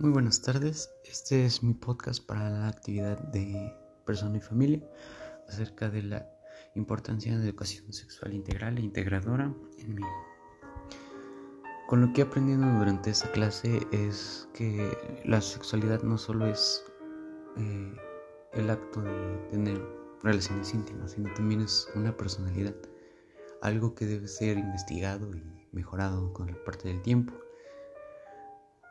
Muy buenas tardes, este es mi podcast para la actividad de persona y familia acerca de la importancia de la educación sexual integral e integradora en mí. Con lo que he aprendido durante esta clase es que la sexualidad no solo es eh, el acto de tener relaciones íntimas, sino también es una personalidad, algo que debe ser investigado y mejorado con la parte del tiempo.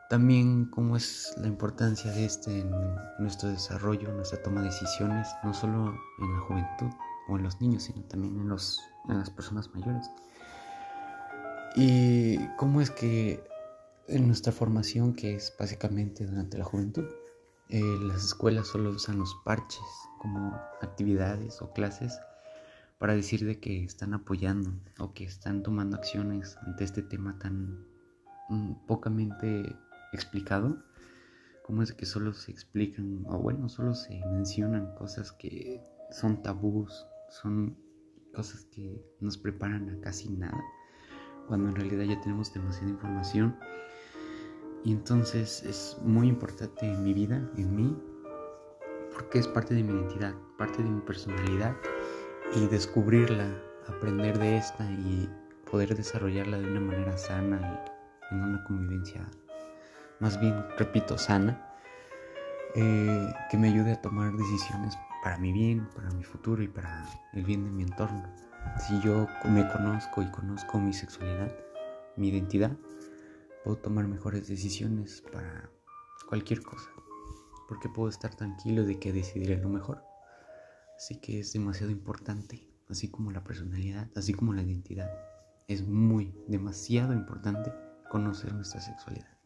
También cómo es la importancia de este en nuestro desarrollo, nuestra toma de decisiones, no solo en la juventud o en los niños, sino también en, los, en las personas mayores. Y cómo es que en nuestra formación, que es básicamente durante la juventud, eh, las escuelas solo usan los parches como actividades o clases para decir de que están apoyando o que están tomando acciones ante este tema tan mm, pocamente explicado, cómo es que solo se explican, o bueno, solo se mencionan cosas que son tabús, son cosas que nos preparan a casi nada, cuando en realidad ya tenemos demasiada información. Y entonces es muy importante en mi vida, en mí, porque es parte de mi identidad, parte de mi personalidad, y descubrirla, aprender de esta y poder desarrollarla de una manera sana y en una convivencia más bien, repito, sana, eh, que me ayude a tomar decisiones para mi bien, para mi futuro y para el bien de mi entorno. Si yo me conozco y conozco mi sexualidad, mi identidad, puedo tomar mejores decisiones para cualquier cosa, porque puedo estar tranquilo de que decidiré lo mejor. Así que es demasiado importante, así como la personalidad, así como la identidad. Es muy, demasiado importante conocer nuestra sexualidad.